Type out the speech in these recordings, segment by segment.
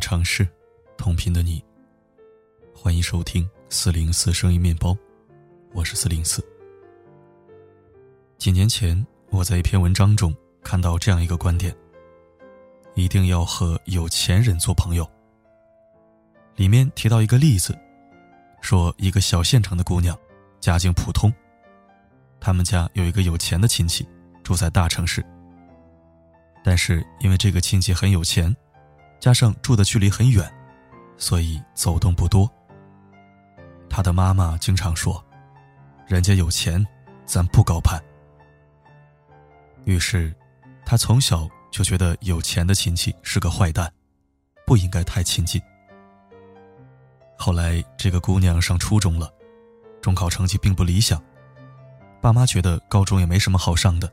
的城市，同频的你。欢迎收听四零四声音面包，我是四零四。几年前，我在一篇文章中看到这样一个观点：一定要和有钱人做朋友。里面提到一个例子，说一个小县城的姑娘，家境普通，他们家有一个有钱的亲戚，住在大城市。但是因为这个亲戚很有钱，加上住的距离很远，所以走动不多。他的妈妈经常说：“人家有钱，咱不高攀。”于是，他从小就觉得有钱的亲戚是个坏蛋，不应该太亲近。后来，这个姑娘上初中了，中考成绩并不理想，爸妈觉得高中也没什么好上的，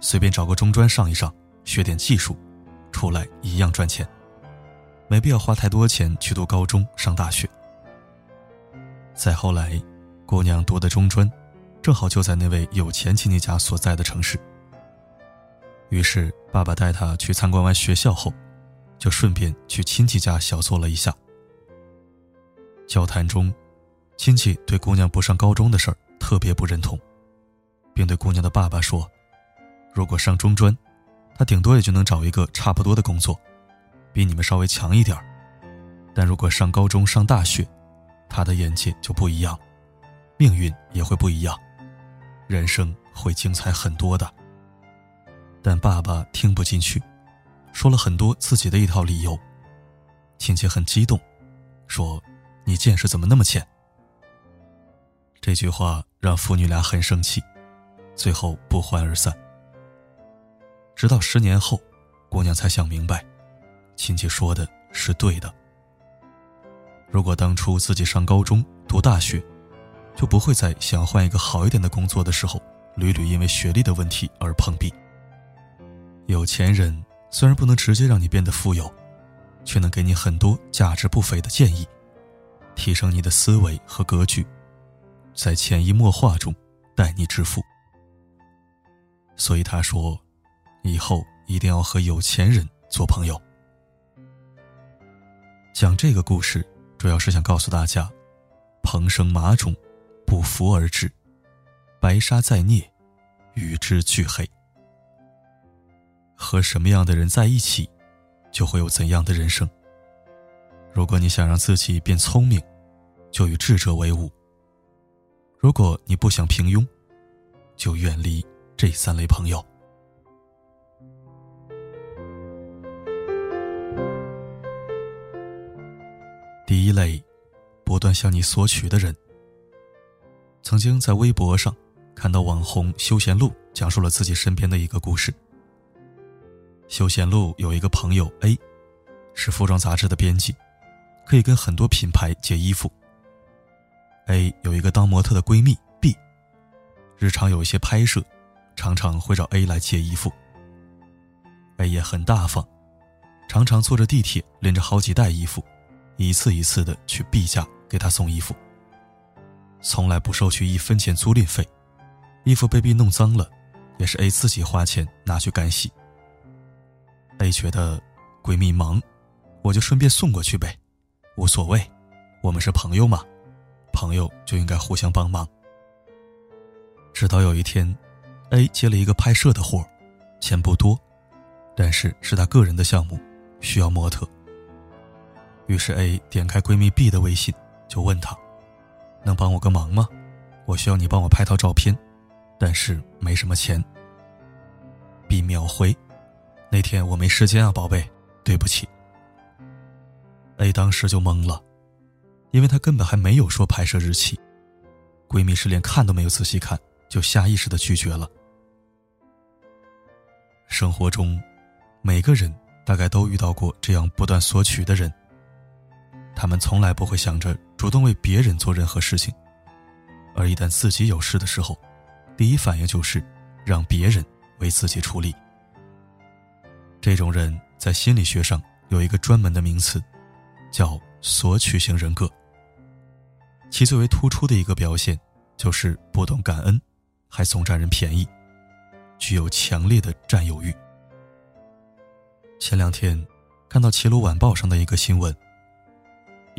随便找个中专上一上。学点技术，出来一样赚钱，没必要花太多钱去读高中、上大学。再后来，姑娘读的中专，正好就在那位有钱亲戚家所在的城市。于是，爸爸带她去参观完学校后，就顺便去亲戚家小坐了一下。交谈中，亲戚对姑娘不上高中的事儿特别不认同，并对姑娘的爸爸说：“如果上中专。”他顶多也就能找一个差不多的工作，比你们稍微强一点但如果上高中、上大学，他的眼界就不一样，命运也会不一样，人生会精彩很多的。但爸爸听不进去，说了很多自己的一套理由。亲戚很激动，说：“你见识怎么那么浅？”这句话让父女俩很生气，最后不欢而散。直到十年后，姑娘才想明白，亲戚说的是对的。如果当初自己上高中、读大学，就不会在想换一个好一点的工作的时候，屡屡因为学历的问题而碰壁。有钱人虽然不能直接让你变得富有，却能给你很多价值不菲的建议，提升你的思维和格局，在潜移默化中带你致富。所以他说。以后一定要和有钱人做朋友。讲这个故事，主要是想告诉大家：蓬生马种，不服而至；白沙在涅，与之俱黑。和什么样的人在一起，就会有怎样的人生。如果你想让自己变聪明，就与智者为伍；如果你不想平庸，就远离这三类朋友。第一类，不断向你索取的人。曾经在微博上看到网红休闲路讲述了自己身边的一个故事。休闲路有一个朋友 A，是服装杂志的编辑，可以跟很多品牌借衣服。A 有一个当模特的闺蜜 B，日常有一些拍摄，常常会找 A 来借衣服。A 也很大方，常常坐着地铁拎着好几袋衣服。一次一次的去 B 家给他送衣服，从来不收取一分钱租赁费。衣服被 B 弄脏了，也是 A 自己花钱拿去干洗。A 觉得闺蜜忙，我就顺便送过去呗，无所谓，我们是朋友嘛，朋友就应该互相帮忙。直到有一天，A 接了一个拍摄的活钱不多，但是是他个人的项目，需要模特。于是 A 点开闺蜜 B 的微信，就问她：“能帮我个忙吗？我需要你帮我拍套照片，但是没什么钱。”B 秒回：“那天我没时间啊，宝贝，对不起。”A 当时就懵了，因为她根本还没有说拍摄日期，闺蜜是连看都没有仔细看，就下意识的拒绝了。生活中，每个人大概都遇到过这样不断索取的人。他们从来不会想着主动为别人做任何事情，而一旦自己有事的时候，第一反应就是让别人为自己处理。这种人在心理学上有一个专门的名词，叫索取型人格。其最为突出的一个表现就是不懂感恩，还总占人便宜，具有强烈的占有欲。前两天。看到《齐鲁晚报》上的一个新闻：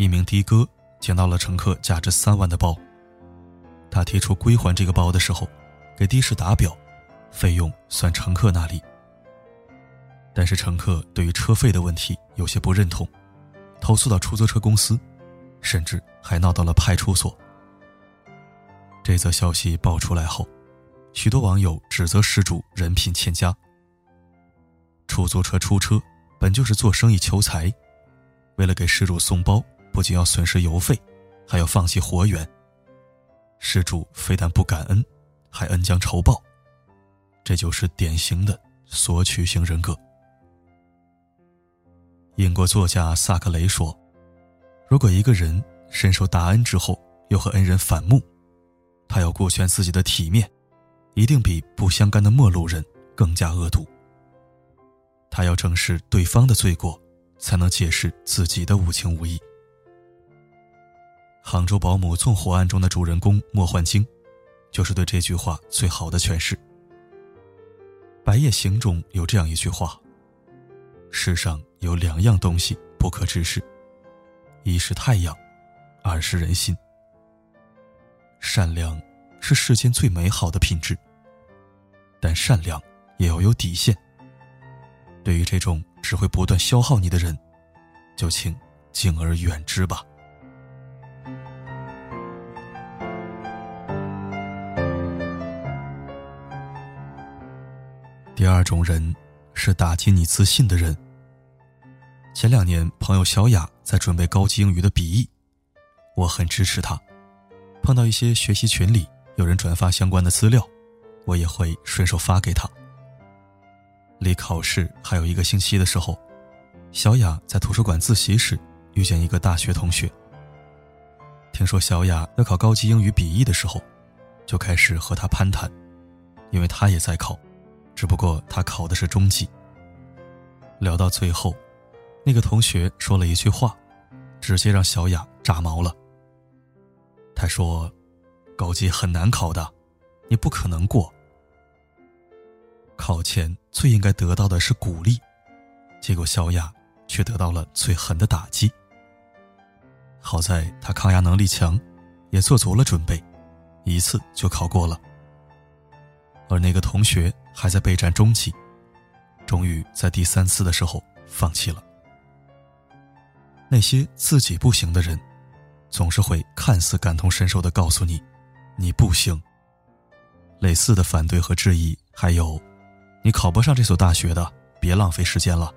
一名的哥捡到了乘客价值三万的包，他提出归还这个包的时候，给的士打表，费用算乘客那里。但是乘客对于车费的问题有些不认同，投诉到出租车公司，甚至还闹到了派出所。这则消息爆出来后，许多网友指责失主人品欠佳。出租车出车本就是做生意求财，为了给失主送包，不仅要损失油费，还要放弃活源。失主非但不感恩，还恩将仇报，这就是典型的索取型人格。英国作家萨克雷说：“如果一个人深受大恩之后，又和恩人反目，他要顾全自己的体面，一定比不相干的陌路人更加恶毒。他要正视对方的罪过，才能解释自己的无情无义。”杭州保姆纵火案中的主人公莫焕晶，就是对这句话最好的诠释。《白夜行》中有这样一句话。世上有两样东西不可直视，一是太阳，二是人心。善良是世间最美好的品质，但善良也要有底线。对于这种只会不断消耗你的人，就请敬而远之吧。第二种人。是打击你自信的人。前两年，朋友小雅在准备高级英语的笔译，我很支持她。碰到一些学习群里有人转发相关的资料，我也会顺手发给她。离考试还有一个星期的时候，小雅在图书馆自习时遇见一个大学同学。听说小雅要考高级英语笔译的时候，就开始和他攀谈，因为他也在考。只不过他考的是中级。聊到最后，那个同学说了一句话，直接让小雅炸毛了。他说：“高级很难考的，你不可能过。”考前最应该得到的是鼓励，结果小雅却得到了最狠的打击。好在他抗压能力强，也做足了准备，一次就考过了。而那个同学还在备战中期，终于在第三次的时候放弃了。那些自己不行的人，总是会看似感同身受的告诉你：“你不行。”类似的反对和质疑还有：“你考不上这所大学的，别浪费时间了。”“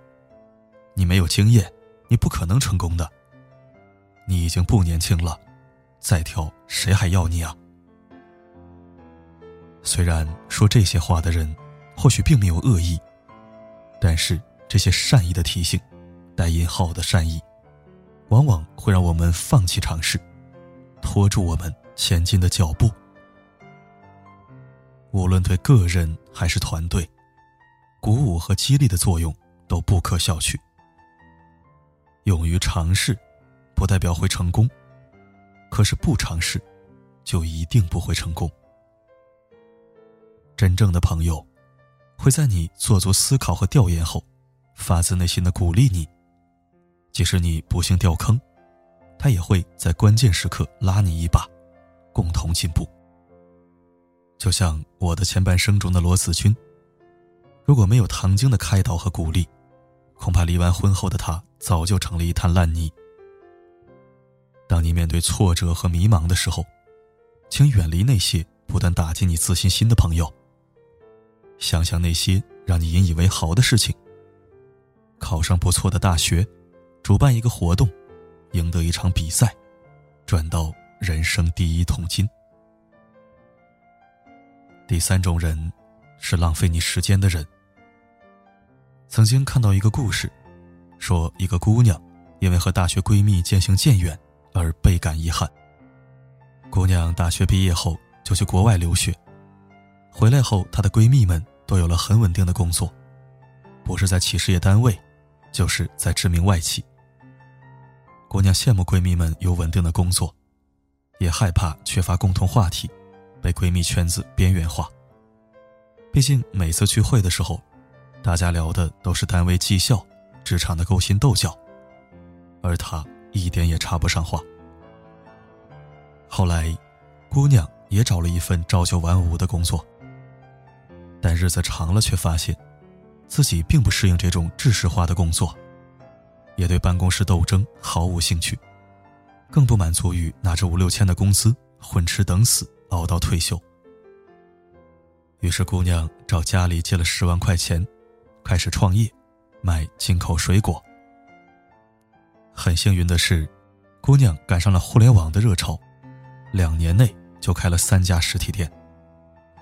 你没有经验，你不可能成功的。”“你已经不年轻了，再挑谁还要你啊？”虽然说这些话的人，或许并没有恶意，但是这些善意的提醒，带引号的善意，往往会让我们放弃尝试，拖住我们前进的脚步。无论对个人还是团队，鼓舞和激励的作用都不可小觑。勇于尝试，不代表会成功，可是不尝试，就一定不会成功。真正的朋友，会在你做足思考和调研后，发自内心的鼓励你。即使你不幸掉坑，他也会在关键时刻拉你一把，共同进步。就像我的前半生中的罗子君，如果没有唐晶的开导和鼓励，恐怕离完婚后的他早就成了一滩烂泥。当你面对挫折和迷茫的时候，请远离那些不断打击你自信心的朋友。想想那些让你引以为豪的事情：考上不错的大学，主办一个活动，赢得一场比赛，赚到人生第一桶金。第三种人，是浪费你时间的人。曾经看到一个故事，说一个姑娘因为和大学闺蜜渐行渐远而倍感遗憾。姑娘大学毕业后就去国外留学。回来后，她的闺蜜们都有了很稳定的工作，不是在企事业单位，就是在知名外企。姑娘羡慕闺蜜们有稳定的工作，也害怕缺乏共同话题，被闺蜜圈子边缘化。毕竟每次聚会的时候，大家聊的都是单位绩效、职场的勾心斗角，而他一点也插不上话。后来，姑娘也找了一份朝九晚五的工作，但日子长了，却发现自己并不适应这种制式化的工作，也对办公室斗争毫无兴趣，更不满足于拿着五六千的工资混吃等死熬到退休。于是，姑娘找家里借了十万块钱，开始创业，卖进口水果。很幸运的是，姑娘赶上了互联网的热潮，两年内就开了三家实体店，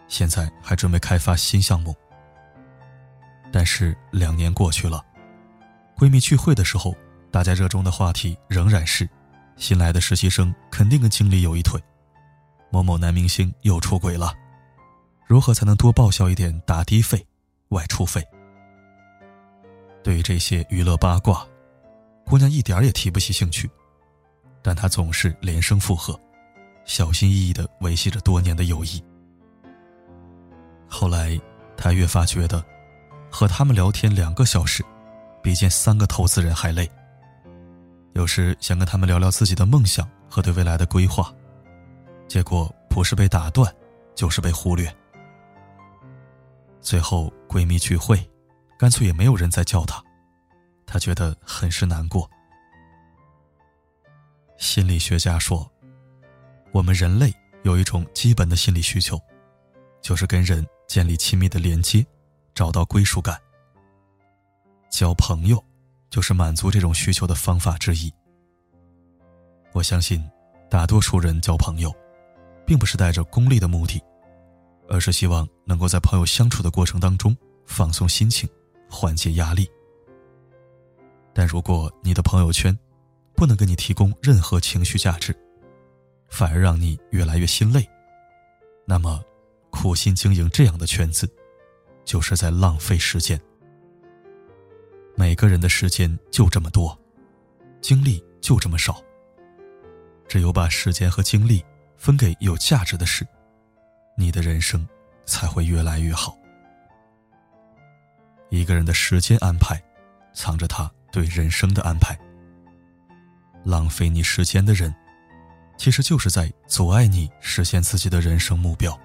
现在还准备开发新项目。但是两年过去了，闺蜜聚会的时候，大家热衷的话题仍然是：新来的实习生肯定跟经理有一腿，某某男明星又出轨了。如何才能多报销一点打的费、外出费？对于这些娱乐八卦，姑娘一点也提不起兴趣，但她总是连声附和，小心翼翼的维系着多年的友谊。后来，他越发觉得，和他们聊天两个小时，比见三个投资人还累。有时想跟他们聊聊自己的梦想和对未来的规划，结果不是被打断，就是被忽略。最后，闺蜜聚会，干脆也没有人再叫她，她觉得很是难过。心理学家说，我们人类有一种基本的心理需求，就是跟人建立亲密的连接，找到归属感。交朋友，就是满足这种需求的方法之一。我相信，大多数人交朋友，并不是带着功利的目的。而是希望能够在朋友相处的过程当中放松心情，缓解压力。但如果你的朋友圈不能给你提供任何情绪价值，反而让你越来越心累，那么苦心经营这样的圈子，就是在浪费时间。每个人的时间就这么多，精力就这么少。只有把时间和精力分给有价值的事。你的人生才会越来越好。一个人的时间安排，藏着他对人生的安排。浪费你时间的人，其实就是在阻碍你实现自己的人生目标。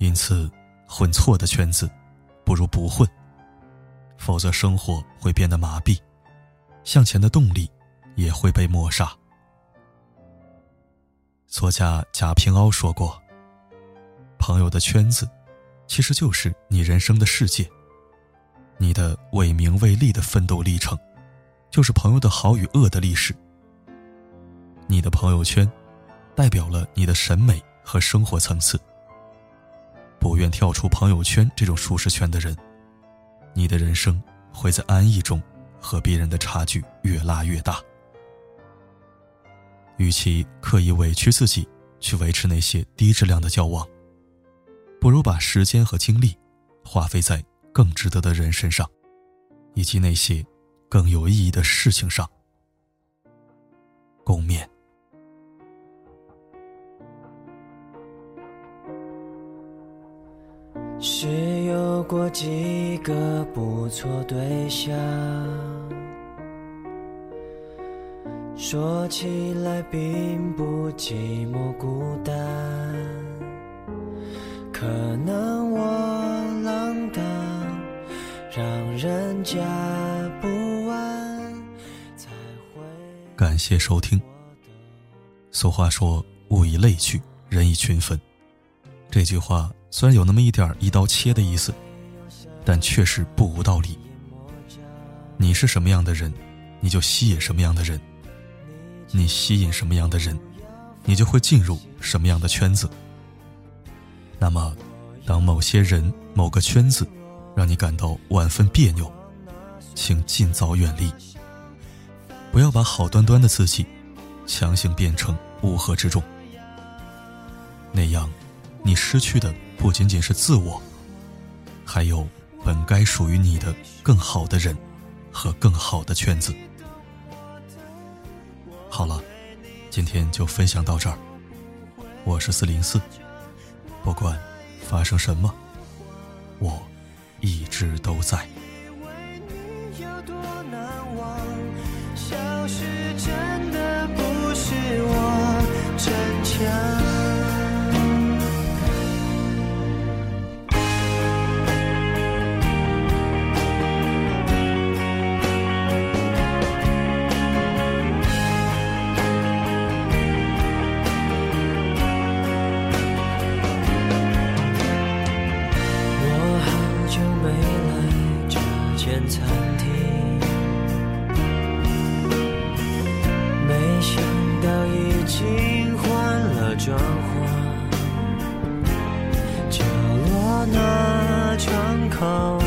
因此，混错的圈子，不如不混，否则生活会变得麻痹，向前的动力也会被抹杀。作家贾平凹说过：“朋友的圈子，其实就是你人生的世界。你的为名为利的奋斗历程，就是朋友的好与恶的历史。你的朋友圈，代表了你的审美和生活层次。不愿跳出朋友圈这种舒适圈的人，你的人生会在安逸中，和别人的差距越拉越大。”与其刻意委屈自己去维持那些低质量的交往，不如把时间和精力花费在更值得的人身上，以及那些更有意义的事情上。共勉。是有过几个不错对象。说起来并不寂寞孤单，可能我浪荡，让人家不安。才会感谢收听。俗话说“物以类聚，人以群分”，这句话虽然有那么一点一刀切的意思，但确实不无道理。你是什么样的人，你就吸引什么样的人。你吸引什么样的人，你就会进入什么样的圈子。那么，当某些人、某个圈子让你感到万分别扭，请尽早远离。不要把好端端的自己强行变成乌合之众，那样，你失去的不仅仅是自我，还有本该属于你的更好的人和更好的圈子。好了，今天就分享到这儿。我是四零四，不管发生什么，我一直都在。换了装潢。角落那窗口，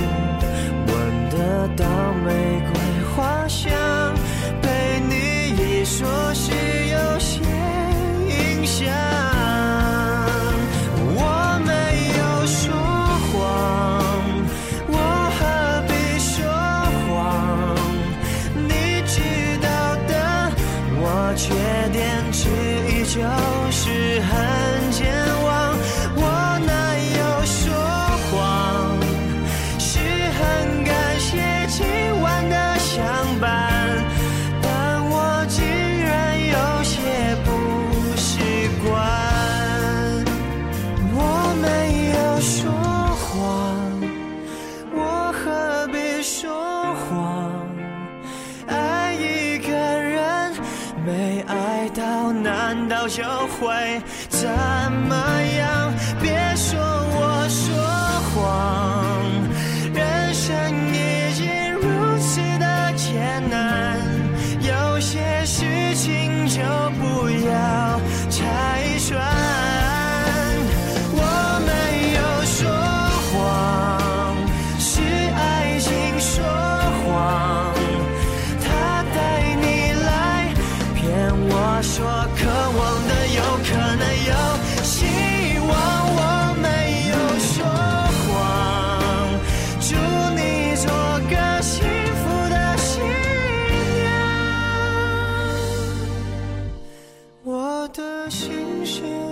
娘。我的心事